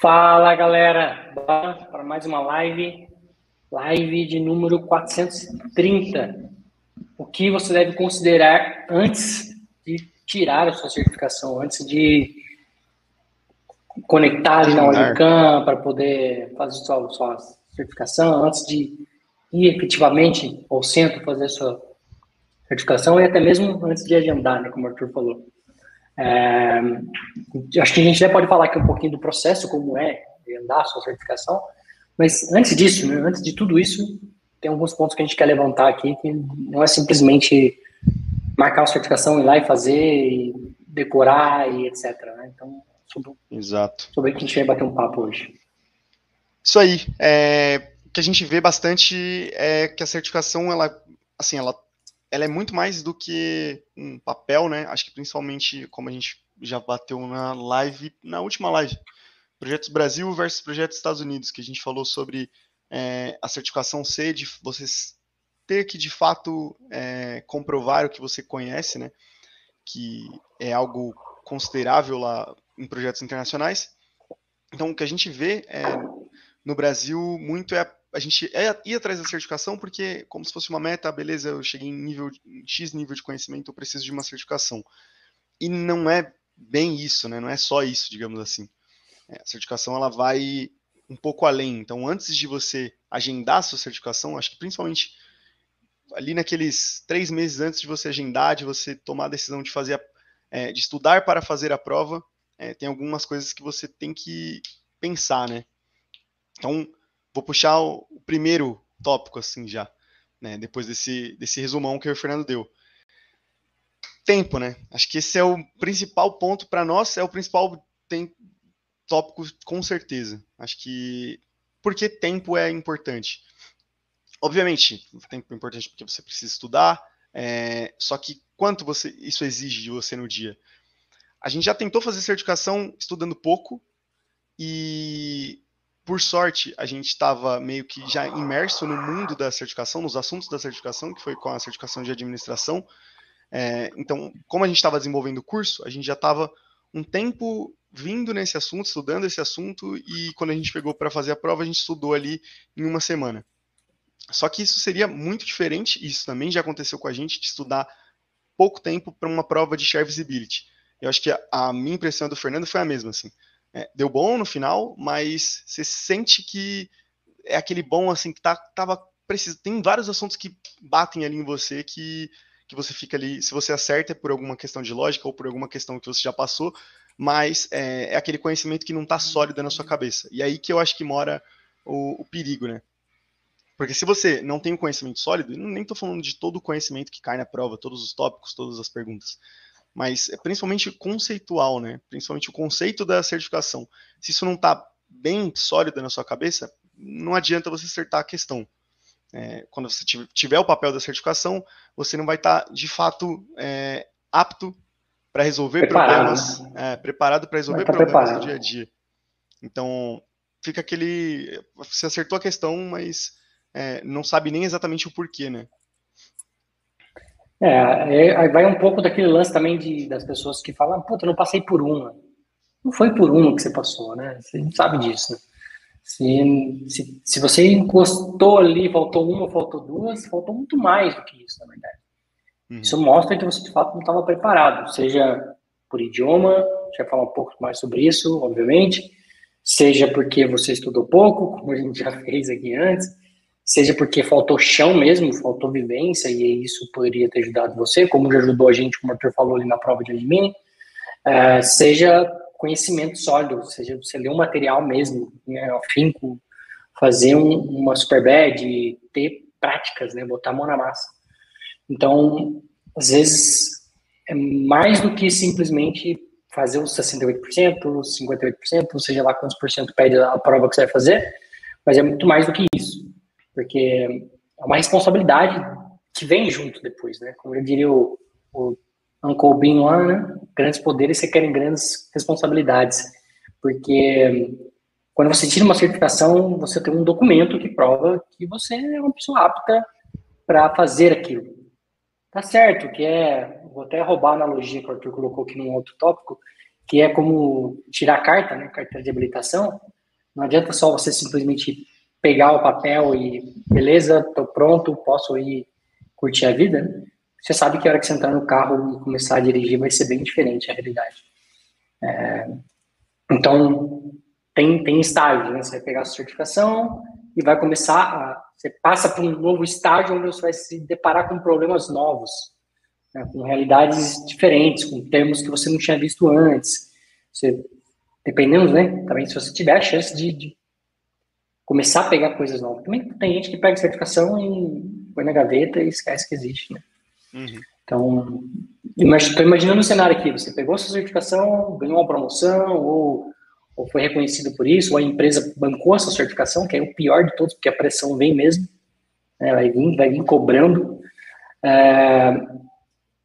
Fala galera, para mais uma live, live de número 430. O que você deve considerar antes de tirar a sua certificação, antes de conectar ali na Unicam para poder fazer sua, sua certificação, antes de ir efetivamente ao centro fazer a sua certificação e até mesmo antes de agendar, né, como o Arthur falou. É, acho que a gente já pode falar aqui um pouquinho do processo, como é agendar a sua certificação, mas antes disso, né, antes de tudo isso, tem alguns pontos que a gente quer levantar aqui, que não é simplesmente marcar uma certificação, ir lá e fazer, e decorar e etc. Né? Então, sobre, Exato. sobre o que a gente vai bater um papo hoje. Isso aí. É, o que a gente vê bastante é que a certificação, ela, assim, ela ela é muito mais do que um papel, né? Acho que principalmente, como a gente já bateu na live, na última live, Projetos Brasil versus Projetos Estados Unidos, que a gente falou sobre é, a certificação C, de você ter que de fato é, comprovar o que você conhece, né? Que é algo considerável lá em projetos internacionais. Então, o que a gente vê é, no Brasil muito é a gente é, ia atrás da certificação porque, como se fosse uma meta, beleza, eu cheguei em nível em X nível de conhecimento, eu preciso de uma certificação. E não é bem isso, né? Não é só isso, digamos assim. É, a certificação ela vai um pouco além. Então, antes de você agendar a sua certificação, acho que principalmente ali naqueles três meses antes de você agendar, de você tomar a decisão de fazer, a, é, de estudar para fazer a prova, é, tem algumas coisas que você tem que pensar, né? Então, vou puxar o, primeiro tópico assim já, né? Depois desse, desse resumão que o Fernando deu. Tempo, né? Acho que esse é o principal ponto para nós, é o principal tem, tópico com certeza. Acho que porque tempo é importante. Obviamente, tempo é importante porque você precisa estudar, é, só que quanto você isso exige de você no dia? A gente já tentou fazer certificação estudando pouco e por sorte, a gente estava meio que já imerso no mundo da certificação, nos assuntos da certificação, que foi com a certificação de administração. É, então, como a gente estava desenvolvendo o curso, a gente já estava um tempo vindo nesse assunto, estudando esse assunto, e quando a gente pegou para fazer a prova, a gente estudou ali em uma semana. Só que isso seria muito diferente, isso também já aconteceu com a gente, de estudar pouco tempo para uma prova de share visibility. Eu acho que a, a minha impressão do Fernando foi a mesma, assim é, deu bom no final, mas você sente que é aquele bom assim que tá, tava preciso. Tem vários assuntos que batem ali em você que, que você fica ali. Se você acerta é por alguma questão de lógica ou por alguma questão que você já passou, mas é, é aquele conhecimento que não está sólido na sua cabeça. E aí que eu acho que mora o, o perigo, né? Porque se você não tem um conhecimento sólido, nem estou falando de todo o conhecimento que cai na prova, todos os tópicos, todas as perguntas mas é principalmente conceitual, né? Principalmente o conceito da certificação. Se isso não está bem sólido na sua cabeça, não adianta você acertar a questão. É, quando você tiver o papel da certificação, você não vai estar tá, de fato é, apto para resolver preparado, problemas, né? é, preparado para resolver tá problemas preparado. do dia a dia. Então, fica aquele. Você acertou a questão, mas é, não sabe nem exatamente o porquê, né? É, é vai um pouco daquele lance também de, das pessoas que falam, puta, eu não passei por uma. Não foi por uma que você passou, né? Você não sabe disso, né? Se, se, se você encostou ali, faltou uma, faltou duas, faltou muito mais do que isso, na verdade. Uhum. Isso mostra que você, de fato, não estava preparado, seja por idioma, a gente vai falar um pouco mais sobre isso, obviamente, seja porque você estudou pouco, como a gente já fez aqui antes, seja porque faltou chão mesmo, faltou vivência, e isso poderia ter ajudado você, como já ajudou a gente, como o Arthur falou ali na prova de admin, uh, seja conhecimento sólido, seja você ler um material mesmo, né, afinco, fazer um, uma super bad, ter práticas, né, botar a mão na massa. Então, às vezes, é mais do que simplesmente fazer os 68%, os 58%, seja lá quantos por cento pede a prova que você vai fazer, mas é muito mais do que isso porque é uma responsabilidade que vem junto depois, né? Como eu diria o, o Uncle Bean lá, né? Grandes poderes requerem grandes responsabilidades, porque quando você tira uma certificação, você tem um documento que prova que você é uma pessoa apta para fazer aquilo. Tá certo, que é, vou até roubar a analogia que o Arthur colocou aqui num outro tópico, que é como tirar carta, né, carteira de habilitação. Não adianta só você simplesmente pegar o papel e beleza, estou pronto, posso ir curtir a vida. Você sabe que a hora que você entrar no carro e começar a dirigir vai ser bem diferente a realidade. É, então, tem, tem estágios, né? Você vai pegar a certificação e vai começar a. Você passa para um novo estágio onde você vai se deparar com problemas novos, né? com realidades diferentes, com termos que você não tinha visto antes. Você, dependendo, né? Também se você tiver a chance de, de começar a pegar coisas novas. Também tem gente que pega certificação e põe na gaveta e esquece que existe, né? Uhum. Então, estou imaginando um cenário aqui, você pegou sua certificação, ganhou uma promoção, ou, ou foi reconhecido por isso, ou a empresa bancou a sua certificação, que é o pior de todos, porque a pressão vem mesmo, né, vai, vir, vai vir cobrando, é,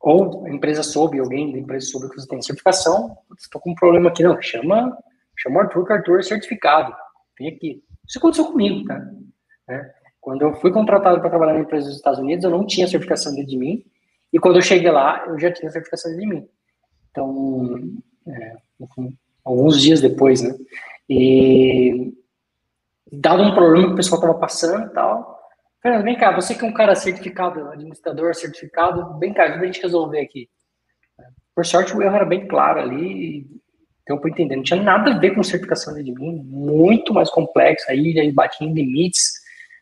ou a empresa soube, alguém da empresa soube que você tem certificação, estou com um problema aqui, não, chama, chama o Arthur, que o Arthur é certificado, vem aqui. Isso aconteceu comigo, tá? É, quando eu fui contratado para trabalhar na empresa dos Estados Unidos, eu não tinha certificação de mim, e quando eu cheguei lá, eu já tinha certificação de mim. Então, é, alguns dias depois, né? E dado um problema que o pessoal estava passando e tal, Fernando, vem cá, você que é um cara certificado, administrador certificado, vem cá, ajuda a gente resolver aqui. Por sorte, o erro era bem claro ali, então, para entender, não tinha nada a ver com certificação de mim, muito mais complexo, aí já batia em limites,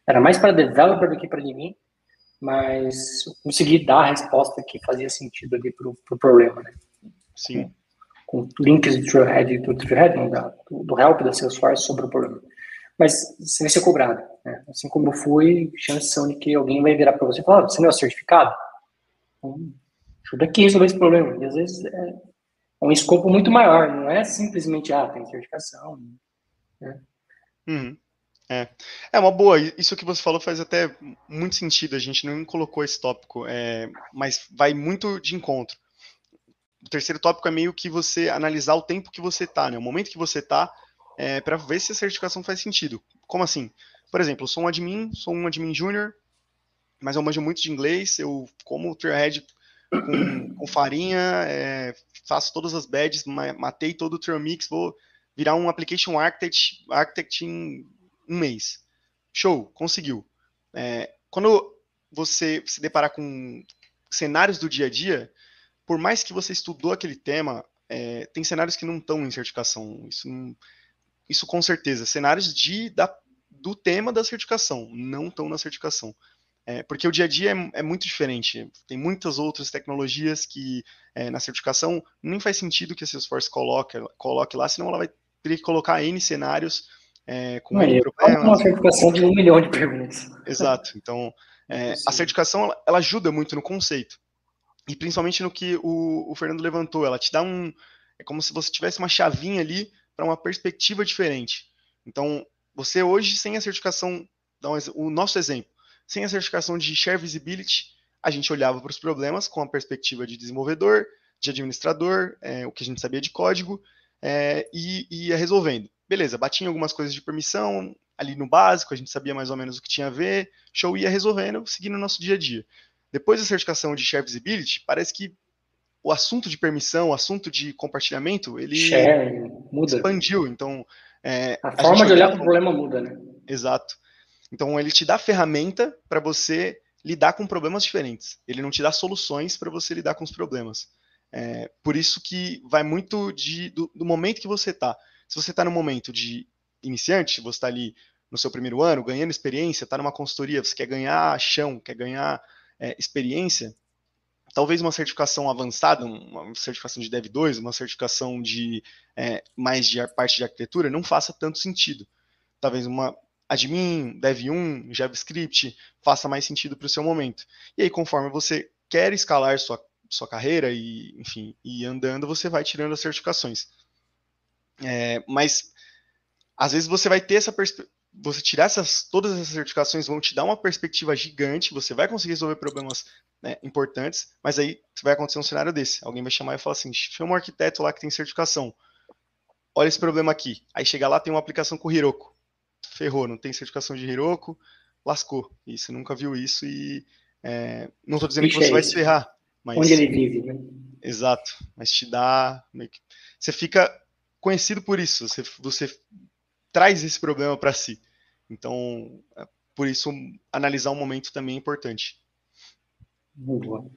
era mais para developer do que para mim mas consegui dar a resposta que fazia sentido ali para o pro problema, né? Sim. Com, com links do Trailhead, do Trailhead, não, da, do, do help da Salesforce sobre o problema. Mas você vai ser cobrado, né? Assim como eu fui, chances são de que alguém vai virar para você e falar, ah, você não é certificado? Então, ajuda aqui a resolver esse problema. E às vezes é um escopo muito maior, não é simplesmente, ah, tem certificação, né? Uhum. É. é uma boa. Isso que você falou faz até muito sentido. A gente não colocou esse tópico, é, mas vai muito de encontro. O terceiro tópico é meio que você analisar o tempo que você está, né? O momento que você está, é, para ver se a certificação faz sentido. Como assim? Por exemplo, eu sou um admin, sou um admin júnior, mas eu manjo muito de inglês, eu como Trailhead com, com farinha, é, faço todas as badges, matei todo o Trail Mix, vou virar um Application Architect, architect em um mês. Show, conseguiu. É, quando você se deparar com cenários do dia a dia, por mais que você estudou aquele tema, é, tem cenários que não estão em certificação. Isso, não, isso com certeza. Cenários de, da, do tema da certificação não estão na certificação. É, porque o dia a dia é, é, muito diferente. Tem muitas outras tecnologias que é, na certificação nem faz sentido que a Salesforce coloque, coloque lá, senão ela vai ter que colocar N cenários é, com Não, problemas. uma certificação de um milhão de perguntas. Exato. Então, é, a certificação ela, ela, ajuda muito no conceito. E principalmente no que o, o, Fernando levantou. Ela te dá um. É como se você tivesse uma chavinha ali para uma perspectiva diferente. Então, você hoje, sem a certificação, um, o nosso exemplo, sem a certificação de Share Visibility, a gente olhava para os problemas com a perspectiva de desenvolvedor, de administrador, é, o que a gente sabia de código, é, e, e ia resolvendo beleza, batia algumas coisas de permissão ali no básico, a gente sabia mais ou menos o que tinha a ver, show ia resolvendo, seguindo o nosso dia a dia. Depois da certificação de Share Visibility, parece que o assunto de permissão, o assunto de compartilhamento, ele Share, muda. expandiu. Então, é, a, a, forma de olhar para o problema muda, né? Exato. Então, ele te dá ferramenta para você lidar com problemas diferentes. Ele não te dá soluções para você lidar com os problemas. É, por isso que vai muito de, do, do momento que você está. Se você está no momento de iniciante, você está ali no seu primeiro ano, ganhando experiência, está numa consultoria, você quer ganhar chão, quer ganhar é, experiência, talvez uma certificação avançada, uma certificação de Dev 2, uma certificação de é, mais de parte de arquitetura, não faça tanto sentido. Talvez uma admin, Dev 1, JavaScript, faça mais sentido para o seu momento. E aí, conforme você quer escalar sua, sua carreira e, enfim, e andando, você vai tirando as certificações. É, mas às vezes você vai ter essa você tirar essas todas essas certificações vão te dar uma perspectiva gigante, você vai conseguir resolver problemas né, importantes, mas aí vai acontecer um cenário desse. Alguém vai chamar e falar assim: chama um arquiteto lá que tem certificação. Olha esse problema aqui. Aí chega lá, tem uma aplicação com Heroku. Ferrou, não tem certificação de Heroku, lascou. E você nunca viu isso e é, não estou dizendo que você vai se ferrar, Mas, Onde ele vive, né? Exato, mas te dá. Você fica conhecido por isso, você, você traz esse problema para si. Então, é, por isso, analisar o um momento também é importante. Muito bom.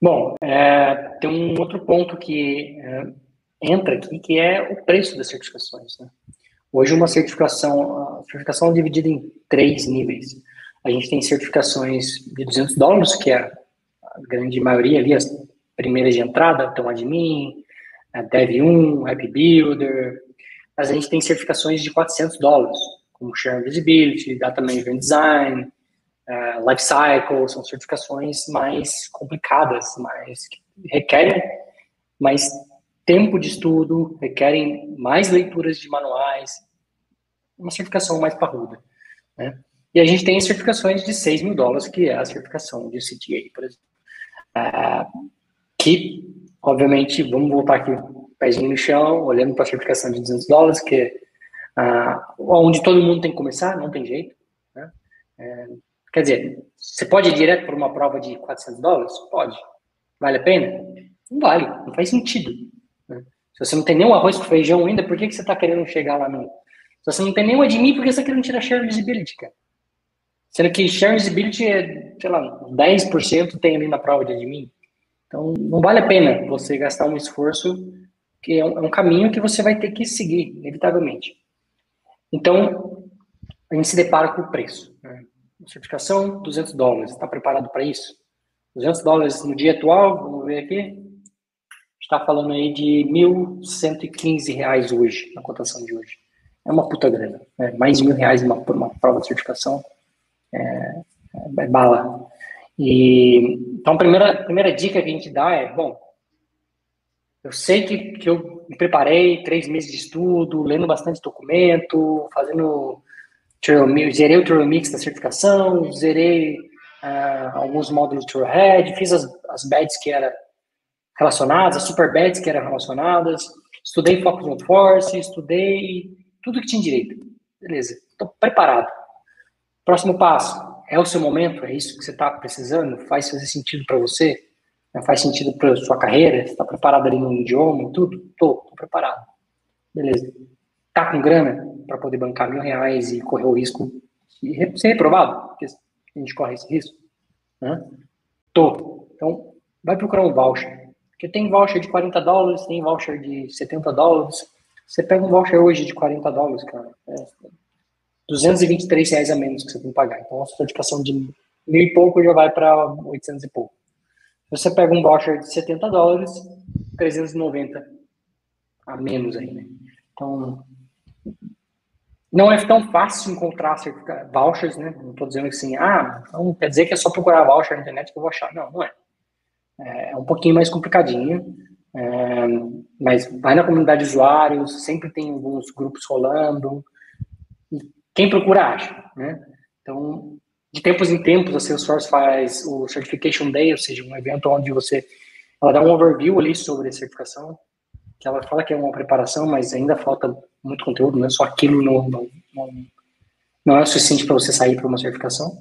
Bom, é, tem um outro ponto que é, entra aqui, que é o preço das certificações. Né? Hoje, uma certificação, a certificação é dividida em três níveis. A gente tem certificações de 200 dólares, que é a grande maioria ali, as primeiras de entrada, então admin, Dev1, App Builder, mas a gente tem certificações de 400 dólares, como Share Visibility, Data Management Design, uh, Lifecycle, são certificações mais complicadas, mais que requerem mais tempo de estudo, requerem mais leituras de manuais, uma certificação mais parruda, né? E a gente tem certificações de 6 mil dólares, que é a certificação de CTA, por exemplo. Uh, que, obviamente, vamos voltar aqui, pezinho no chão, olhando para a certificação de 200 dólares, que é uh, onde todo mundo tem que começar, não tem jeito. Né? É, quer dizer, você pode ir direto para uma prova de 400 dólares? Pode. Vale a pena? Não vale, não faz sentido. Né? Se você não tem nenhum arroz com feijão ainda, por que, que você está querendo chegar lá no. Se você não tem nenhum admin, por que você está querendo tirar share visibility, cara? Sendo que share visibility é, sei lá, 10% tem ali na prova de admin. Então, não vale a pena você gastar um esforço, que é um, é um caminho que você vai ter que seguir, inevitavelmente. Então, a gente se depara com o preço. Né? Certificação, 200 dólares. Está preparado para isso? 200 dólares no dia atual, vamos ver aqui. Está falando aí de 1.115 reais hoje, na cotação de hoje. É uma puta grana. Né? Mais de mil reais uma, por uma prova de certificação é, é bala. E, então, a primeira, primeira dica que a gente dá é, bom, eu sei que, que eu me preparei três meses de estudo, lendo bastante documento, fazendo zerei o Trail Mix da certificação, zerei uh, alguns módulos do Trailhead, fiz as, as badges que eram relacionadas, as super badges que eram relacionadas, estudei Focus on Force, estudei tudo que tinha direito. Beleza, estou preparado. Próximo passo, é o seu momento? É isso que você está precisando? Faz fazer sentido para você? Faz sentido para sua carreira? Você está preparado ali no idioma? Tudo? Tô, tô preparado. Beleza. Tá com grana para poder bancar mil reais e correr o risco de ser reprovado? Porque a gente corre esse risco. Né? Tô. Então, vai procurar um voucher. Porque tem voucher de 40 dólares, tem voucher de 70 dólares. Você pega um voucher hoje de 40 dólares, cara. É, 223 reais a menos que você tem que pagar. Então, a sua dedicação de mil e pouco já vai para 800 e pouco. Você pega um voucher de 70 dólares, 390 a menos aí, né? Então, não é tão fácil encontrar vouchers, né? Não estou dizendo assim, ah, não quer dizer que é só procurar voucher na internet que eu vou achar. Não, não é. É um pouquinho mais complicadinho, é, mas vai na comunidade de usuários, sempre tem alguns grupos rolando, quem procura acha, né? Então, de tempos em tempos, a Salesforce faz o Certification Day, ou seja, um evento onde você, ela dá um overview ali sobre a certificação, que ela fala que é uma preparação, mas ainda falta muito conteúdo, né? Só aquilo não, não, não, não é o suficiente para você sair para uma certificação.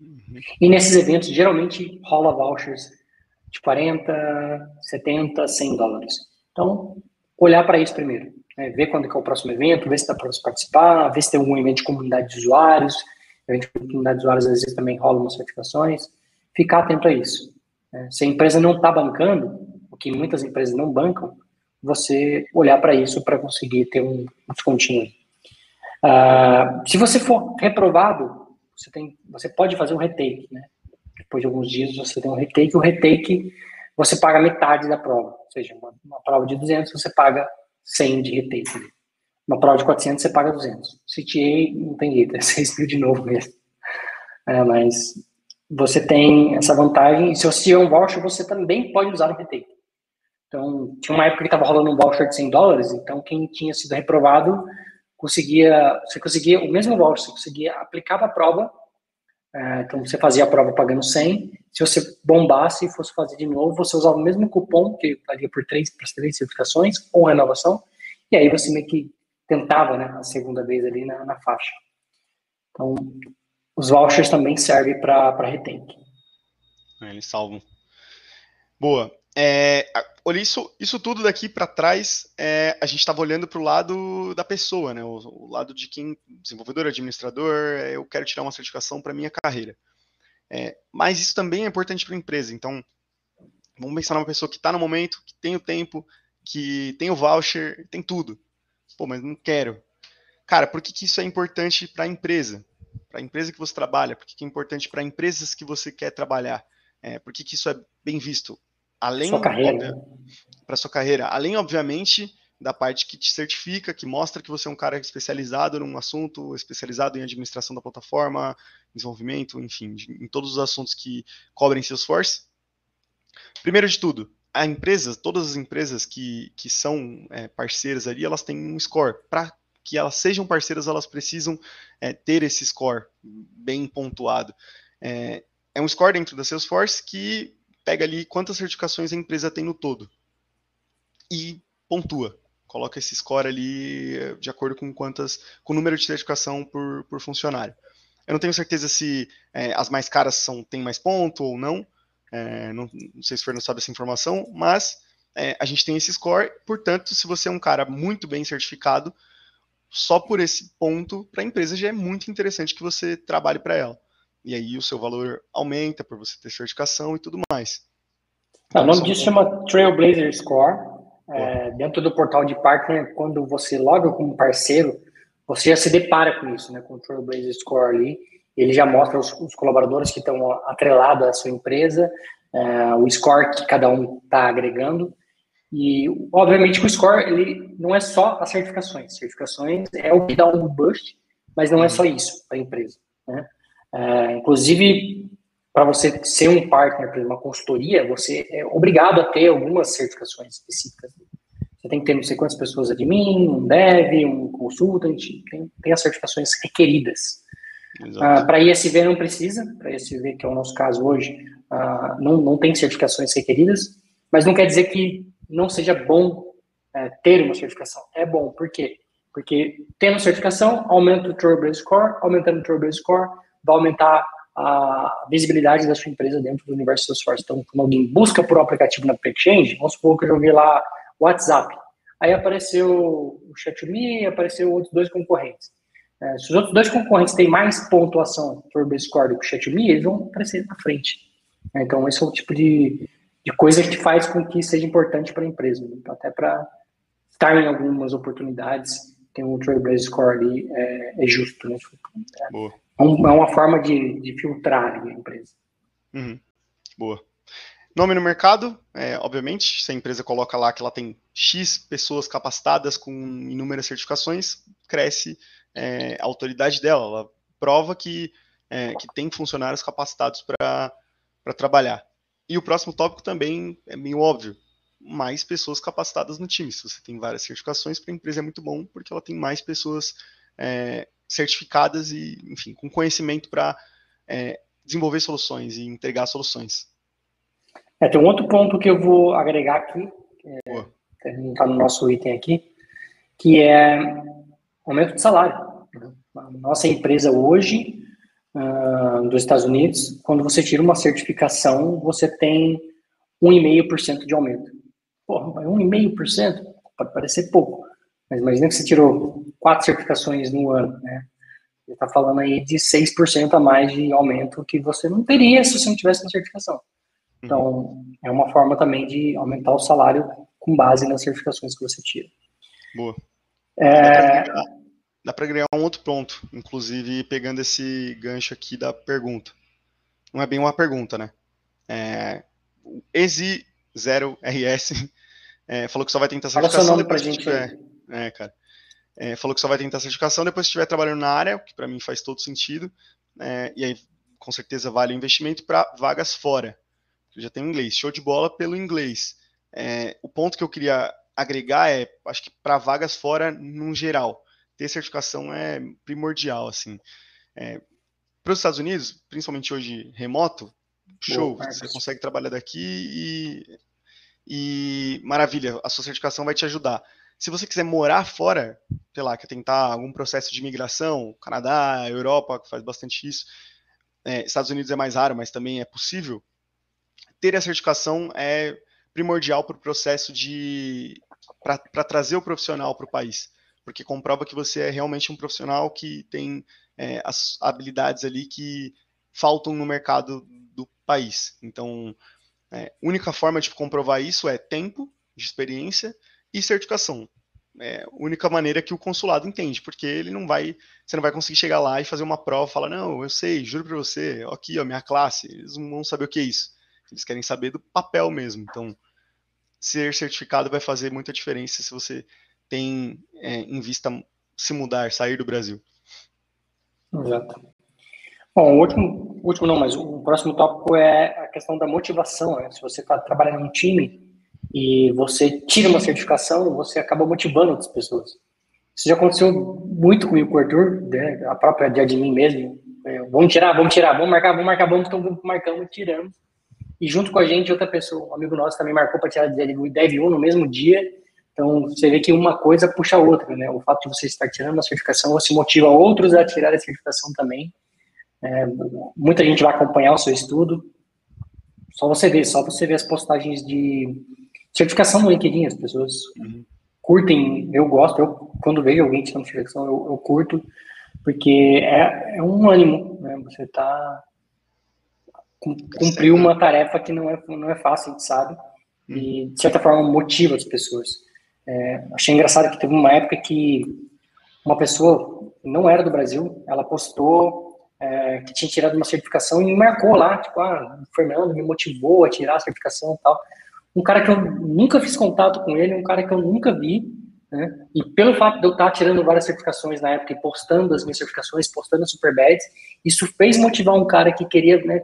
Uhum. E nesses eventos, geralmente, rola vouchers de 40, 70, 100 dólares. Então, olhar para isso primeiro né, ver quando é o próximo evento, ver se dá para você participar, ver se tem algum evento de comunidade de usuários, evento de comunidade de usuários às vezes também rolam certificações, ficar atento a isso. Né. Se a empresa não está bancando, o que muitas empresas não bancam, você olhar para isso para conseguir ter um descontinho. Uh, se você for reprovado, você, tem, você pode fazer um retake, né? Depois de alguns dias você tem um retake, o retake você paga metade da prova, ou seja, uma, uma prova de 200 você paga 100 de retake. Uma prova de 400 você paga 200. CTA não tem jeito, é 6 mil de novo mesmo. É, mas você tem essa vantagem, e se você tiver um voucher, você também pode usar no retake. Então, tinha uma época que estava rolando um voucher de 100 dólares, então quem tinha sido reprovado conseguia, você conseguia, o mesmo voucher, você conseguia aplicar a prova, é, então você fazia a prova pagando 100, se você bombasse e fosse fazer de novo, você usava o mesmo cupom, que valia por três, para três certificações, ou renovação, e aí você meio que tentava, né, a segunda vez ali na, na faixa. Então, os vouchers também servem para retake. É, eles salvam. Boa. É, olha, isso, isso tudo daqui para trás, é, a gente estava olhando para o lado da pessoa, né? O, o, lado de quem, desenvolvedor, administrador, é, eu quero tirar uma certificação para minha carreira. É, mas isso também é importante para a empresa. Então, vamos pensar numa pessoa que está no momento, que tem o tempo, que tem o voucher, tem tudo. Pô, mas não quero. Cara, por que, que isso é importante para a empresa? Para a empresa que você trabalha? Por que, que é importante para empresas que você quer trabalhar? É, por que, que isso é bem visto? Além para sua carreira, além obviamente da parte que te certifica, que mostra que você é um cara especializado num assunto, especializado em administração da plataforma, desenvolvimento, enfim, em todos os assuntos que cobrem Salesforce. Primeiro de tudo, a empresa, todas as empresas que, que são é, parceiras ali, elas têm um score. Para que elas sejam parceiras, elas precisam é, ter esse score bem pontuado. É, é um score dentro da Salesforce que pega ali quantas certificações a empresa tem no todo e pontua. Coloca esse score ali eh, de acordo com quantas, com o número de certificação por, por funcionário. Eu não tenho certeza se é, as mais caras são têm mais ponto ou não. É, não, não, sei se o Fernando sabe essa informação, mas é, a gente tem esse score. Portanto, se você é um cara muito bem certificado, só por esse ponto para a empresa já é muito interessante que você trabalhe para ela e aí o seu valor aumenta por você ter certificação e tudo mais. Então, o nome disso chama Trailblazer Score. É, dentro do portal de partner, quando você loga como parceiro, você já se depara com isso, né, com o Trailblazer Score ali. Ele já mostra os, os colaboradores que estão atrelados à sua empresa, é, o score que cada um está agregando. E, obviamente, o score ele não é só as certificações. Certificações é o que dá um boost, mas não é só isso para a empresa. Né? É, inclusive, para você ser um partner para uma consultoria, você é obrigado a ter algumas certificações específicas. Você tem que ter não sei quantas pessoas admin, um dev, um consultant, tem, tem as certificações requeridas. Ah, para ISV não precisa, para ISV, que é o nosso caso hoje, ah, não, não tem certificações requeridas, mas não quer dizer que não seja bom é, ter uma certificação. É bom, por quê? Porque tendo certificação, aumenta o Turbo Score, aumentando o Turbo Score, vai aumentar a visibilidade da sua empresa dentro do universo Salesforce. Então, quando alguém busca por um aplicativo na Exchange, vamos supor que eu joguei lá WhatsApp. Aí apareceu o Chat.me, apareceu outros dois concorrentes. É, se os outros dois concorrentes têm mais pontuação por score do que o Chat.me, eles vão aparecer na frente. É, então, esse é o tipo de, de coisa que faz com que seja importante para a empresa. Né? Até para estar em algumas oportunidades, tem um Trailblazer Score ali, é, é justo. Né? Boa. É, é uma forma de, de filtrar a empresa. Uhum. Boa. Nome no mercado, é, obviamente, se a empresa coloca lá que ela tem X pessoas capacitadas com inúmeras certificações, cresce é, a autoridade dela, ela prova que, é, que tem funcionários capacitados para trabalhar. E o próximo tópico também é meio óbvio, mais pessoas capacitadas no time. Se você tem várias certificações, para a empresa é muito bom, porque ela tem mais pessoas é, certificadas e, enfim, com conhecimento para é, desenvolver soluções e entregar soluções. É, tem um outro ponto que eu vou agregar aqui, que não está no nosso item aqui, que é aumento de salário. A nossa empresa hoje, uh, dos Estados Unidos, quando você tira uma certificação, você tem 1,5% de aumento. Porra, 1,5% pode parecer pouco, mas imagina que você tirou quatro certificações no ano, né? Você está falando aí de 6% a mais de aumento que você não teria se você não tivesse uma certificação. Então, uhum. é uma forma também de aumentar o salário com base nas certificações que você tira. Boa. É... Dá para agregar um outro ponto, inclusive pegando esse gancho aqui da pergunta. Não é bem uma pergunta, né? É... O EXI0RS é, falou que só vai tentar certificação Fala seu nome depois pra gente tiver... É, cara. É, falou que só vai tentar certificação depois que estiver trabalhando na área, o que para mim faz todo sentido. É, e aí, com certeza, vale o investimento para vagas fora. Eu já tenho inglês. Show de bola pelo inglês. É, o ponto que eu queria agregar é, acho que para vagas fora, no geral, ter certificação é primordial, assim. É, para os Estados Unidos, principalmente hoje remoto, show, Boa, você consegue trabalhar daqui e, e maravilha, a sua certificação vai te ajudar. Se você quiser morar fora, sei lá, quer tentar algum processo de imigração, Canadá, Europa, que faz bastante isso, é, Estados Unidos é mais raro, mas também é possível, ter a certificação é primordial para o processo de para trazer o profissional para o país, porque comprova que você é realmente um profissional que tem é, as habilidades ali que faltam no mercado do país. Então, é, única forma de comprovar isso é tempo de experiência e certificação. É a única maneira que o consulado entende, porque ele não vai, você não vai conseguir chegar lá e fazer uma prova, falar não, eu sei, juro para você, aqui, ó, minha classe, eles não vão saber o que é isso. Eles querem saber do papel mesmo. Então, ser certificado vai fazer muita diferença se você tem é, em vista se mudar, sair do Brasil. Exato. Bom, o último, último não, mas o próximo tópico é a questão da motivação. Né? Se você está trabalhando em um time e você tira uma certificação, você acaba motivando outras pessoas. Isso já aconteceu muito comigo com o Arthur, né? a própria de admin mesmo. É, vamos tirar, vamos tirar, vamos marcar, vamos marcar, vamos, então marcamos e tiramos. E junto com a gente, outra pessoa, um amigo nosso também marcou para tirar de Dev 1 no mesmo dia. Então, você vê que uma coisa puxa a outra, né? O fato de você estar tirando a certificação, você motiva outros a tirar a certificação também. É, muita gente vai acompanhar o seu estudo. Só você ver, só você ver as postagens de certificação no LinkedIn, as pessoas uhum. curtem, eu gosto, eu quando vejo alguém tirando certificação, eu, eu curto, porque é, é um ânimo, né? Você está cumpriu uma tarefa que não é, não é fácil, sabe, e de certa forma motiva as pessoas. É, achei engraçado que teve uma época que uma pessoa não era do Brasil, ela postou é, que tinha tirado uma certificação e me marcou lá, tipo, ah, o Fernando me motivou a tirar a certificação e tal. Um cara que eu nunca fiz contato com ele, um cara que eu nunca vi, né? E pelo fato de eu estar tirando várias certificações na época e postando as minhas certificações, postando super Superbads, isso fez motivar um cara que queria, né?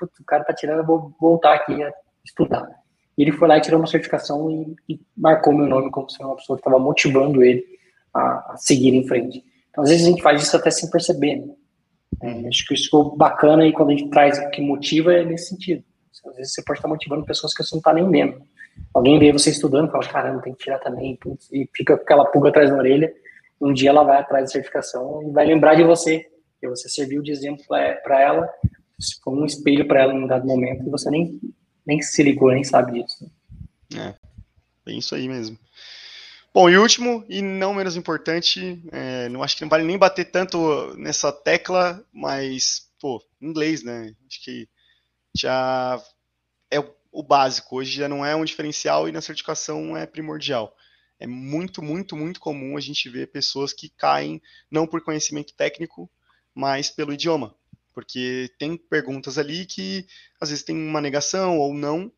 O cara tá tirando, eu vou voltar aqui a estudar. E ele foi lá e tirou uma certificação e, e marcou meu nome como sendo uma pessoa que estava motivando ele a, a, seguir em frente. Então, às vezes a gente faz isso até sem perceber. Né? É, acho que isso ficou bacana e quando a gente traz o que motiva é nesse sentido. Às vezes você pode estar motivando pessoas que você não está nem vendo. Alguém vê você estudando e fala, caramba, tem que tirar também, e fica aquela pulga atrás da orelha. Um dia ela vai atrás da certificação e vai lembrar de você, que você serviu de exemplo para ela, foi um espelho para ela em um dado momento e você nem, nem se ligou, nem sabe disso. É, bem isso aí mesmo. Bom, e último, e não menos importante, é, não acho que não vale nem bater tanto nessa tecla, mas, pô, inglês, né? Acho que já é o básico. Hoje já não é um diferencial e na certificação é primordial. É muito, muito, muito comum a gente ver pessoas que caem não por conhecimento técnico, mas pelo idioma. Porque tem perguntas ali que às vezes tem uma negação ou não,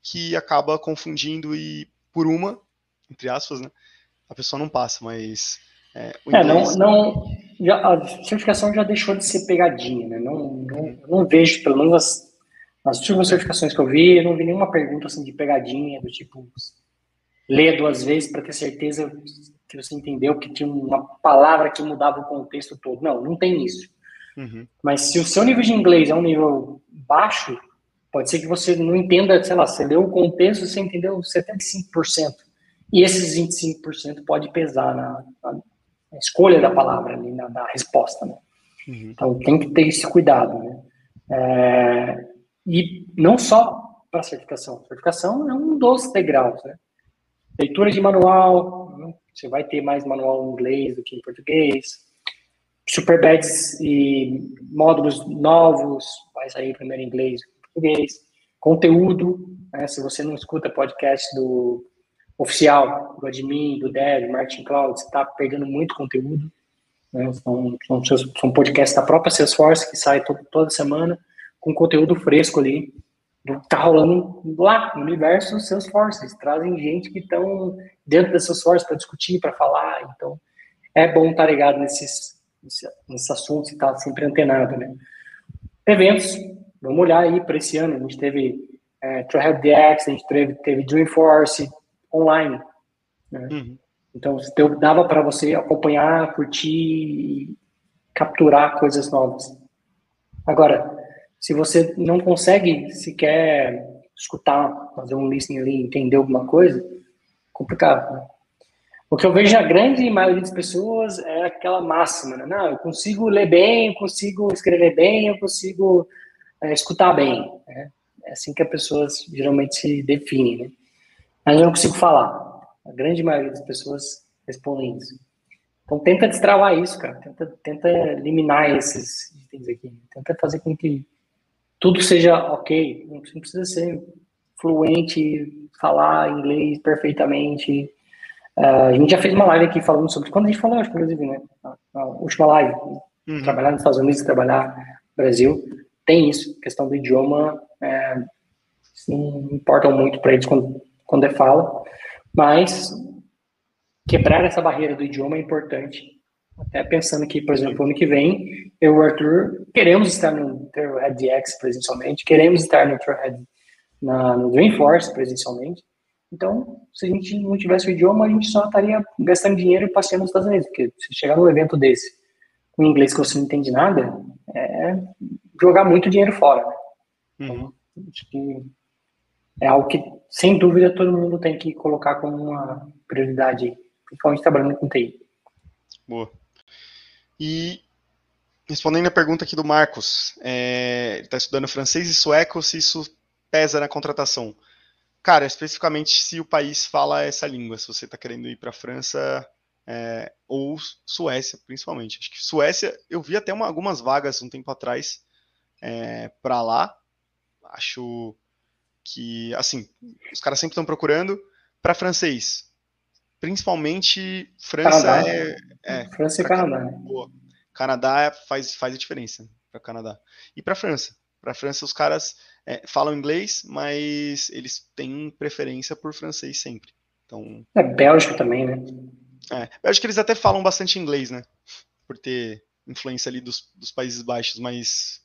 que acaba confundindo e por uma, entre aspas, né, a pessoa não passa, mas. É, é não, não já, a certificação já deixou de ser pegadinha, né? Não, não, não vejo, pelo menos as nas últimas certificações que eu vi, eu não vi nenhuma pergunta assim de pegadinha, do tipo, ler duas vezes para ter certeza que você entendeu que tinha uma palavra que mudava o contexto todo. Não, não tem isso. Uhum. Mas se o seu nível de inglês é um nível baixo, pode ser que você não entenda, sei lá, você leu o contexto, você entendeu 75%. E esses 25% pode pesar na, na, escolha da palavra, ali, na, na resposta, né? Uhum. Então tem que ter esse cuidado, né? É, e não só para certificação. Certificação é um dos degraus, né? Leitura de manual, né? você vai ter mais manual em inglês do que em português. Superbeds e módulos novos, vai sair primeiro em inglês em português. Conteúdo, né? se você não escuta podcast do oficial, do admin, do dev, marketing cloud, você está perdendo muito conteúdo. Né? São, são, são podcasts da própria Salesforce que sai toda semana com conteúdo fresco ali, do que tá rolando lá no universo Salesforce. Eles trazem gente que estão dentro da Salesforce para discutir, para falar. Então, é bom estar tá ligado nesses, nesses assuntos e estar tá sempre antenado, né? Eventos, vamos olhar aí para esse ano. A gente teve é, Trailhead DX, a gente teve, teve Dreamforce online. Né? Uhum. Então, dava para você acompanhar, curtir e capturar coisas novas. Agora, se você não consegue sequer escutar, fazer um listening ali, entender alguma coisa, complicado. Né? O que eu vejo a grande maioria das pessoas é aquela máxima, né? Não, eu consigo ler bem, eu consigo escrever bem, eu consigo é, escutar bem. Né? É assim que as pessoas geralmente se definem, né? Mas eu não consigo falar. A grande maioria das pessoas respondem isso. Então tenta destravar isso, cara. Tenta, tenta eliminar esses itens aqui. Tenta fazer com que tudo seja ok. Não precisa ser fluente, falar inglês perfeitamente. Uh, a gente já fez uma live aqui falando sobre. Quando a gente falou, acho que inclusive, né? Na, na última live, uhum. trabalhar nos Estados Unidos, trabalhar no Brasil, tem isso. A questão do idioma é, sim, importam muito para eles quando, quando é fala. Mas quebrar essa barreira do idioma é importante. Até pensando que, por exemplo, ano que vem, eu e o Arthur queremos estar no Trailhead DX presencialmente, queremos estar no Trailhead na, no Dreamforce presencialmente. Então, se a gente não tivesse o idioma, a gente só estaria gastando dinheiro passeando nos Estados Unidos, porque se chegar num evento desse com inglês que você não entende nada, é jogar muito dinheiro fora, né? Então, uhum. acho que é algo que, sem dúvida, todo mundo tem que colocar como uma prioridade, principalmente trabalhando com TI. Boa. E respondendo a pergunta aqui do Marcos, é, ele está estudando francês e sueco, se isso pesa na contratação? Cara, especificamente se o país fala essa língua, se você está querendo ir para a França é, ou Suécia, principalmente. Acho que Suécia, eu vi até uma, algumas vagas um tempo atrás é, para lá. Acho que, assim, os caras sempre estão procurando. Para francês, principalmente França Canadá. é, é França e Canadá. Canadá. Boa. Canadá faz, faz a diferença para Canadá. E para França? Para França, os caras é, falam inglês, mas eles têm preferência por francês sempre. Então, é Bélgica também, né? É, eu acho que eles até falam bastante inglês, né? Por ter influência ali dos, dos Países Baixos, mas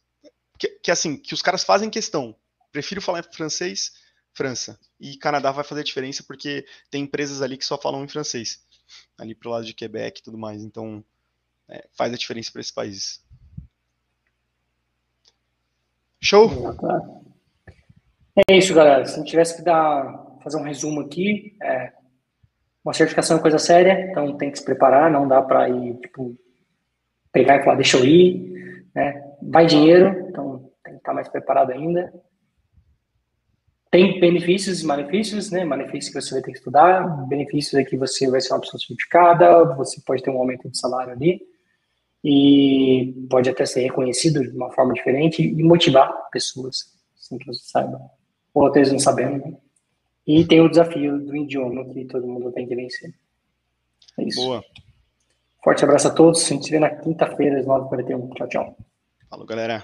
que, que, assim, que os caras fazem questão. Prefiro falar francês, França. E Canadá vai fazer diferença porque tem empresas ali que só falam em francês. Ali pro lado de Quebec e tudo mais. Então, é, faz a diferença para esses países. Show? É isso, galera. Se gente tivesse que dar, fazer um resumo aqui, é, uma certificação é coisa séria, então tem que se preparar, não dá para ir, tipo, pegar e falar, deixa eu ir, né? Vai dinheiro, então tem que estar mais preparado ainda. Tem benefícios e malefícios, né? Malefícios que você vai ter que estudar, benefícios é que você vai ser uma pessoa certificada, você pode ter um aumento de salário ali e pode até ser reconhecido de uma forma diferente e motivar pessoas, sem que você saiba, ou até não sabendo. Né? E tem o desafio do idioma que todo mundo tem que vencer. É isso. Boa. Forte abraço a todos. A gente se vê na quinta-feira, às 9h41. Tchau, tchau. Falou, galera.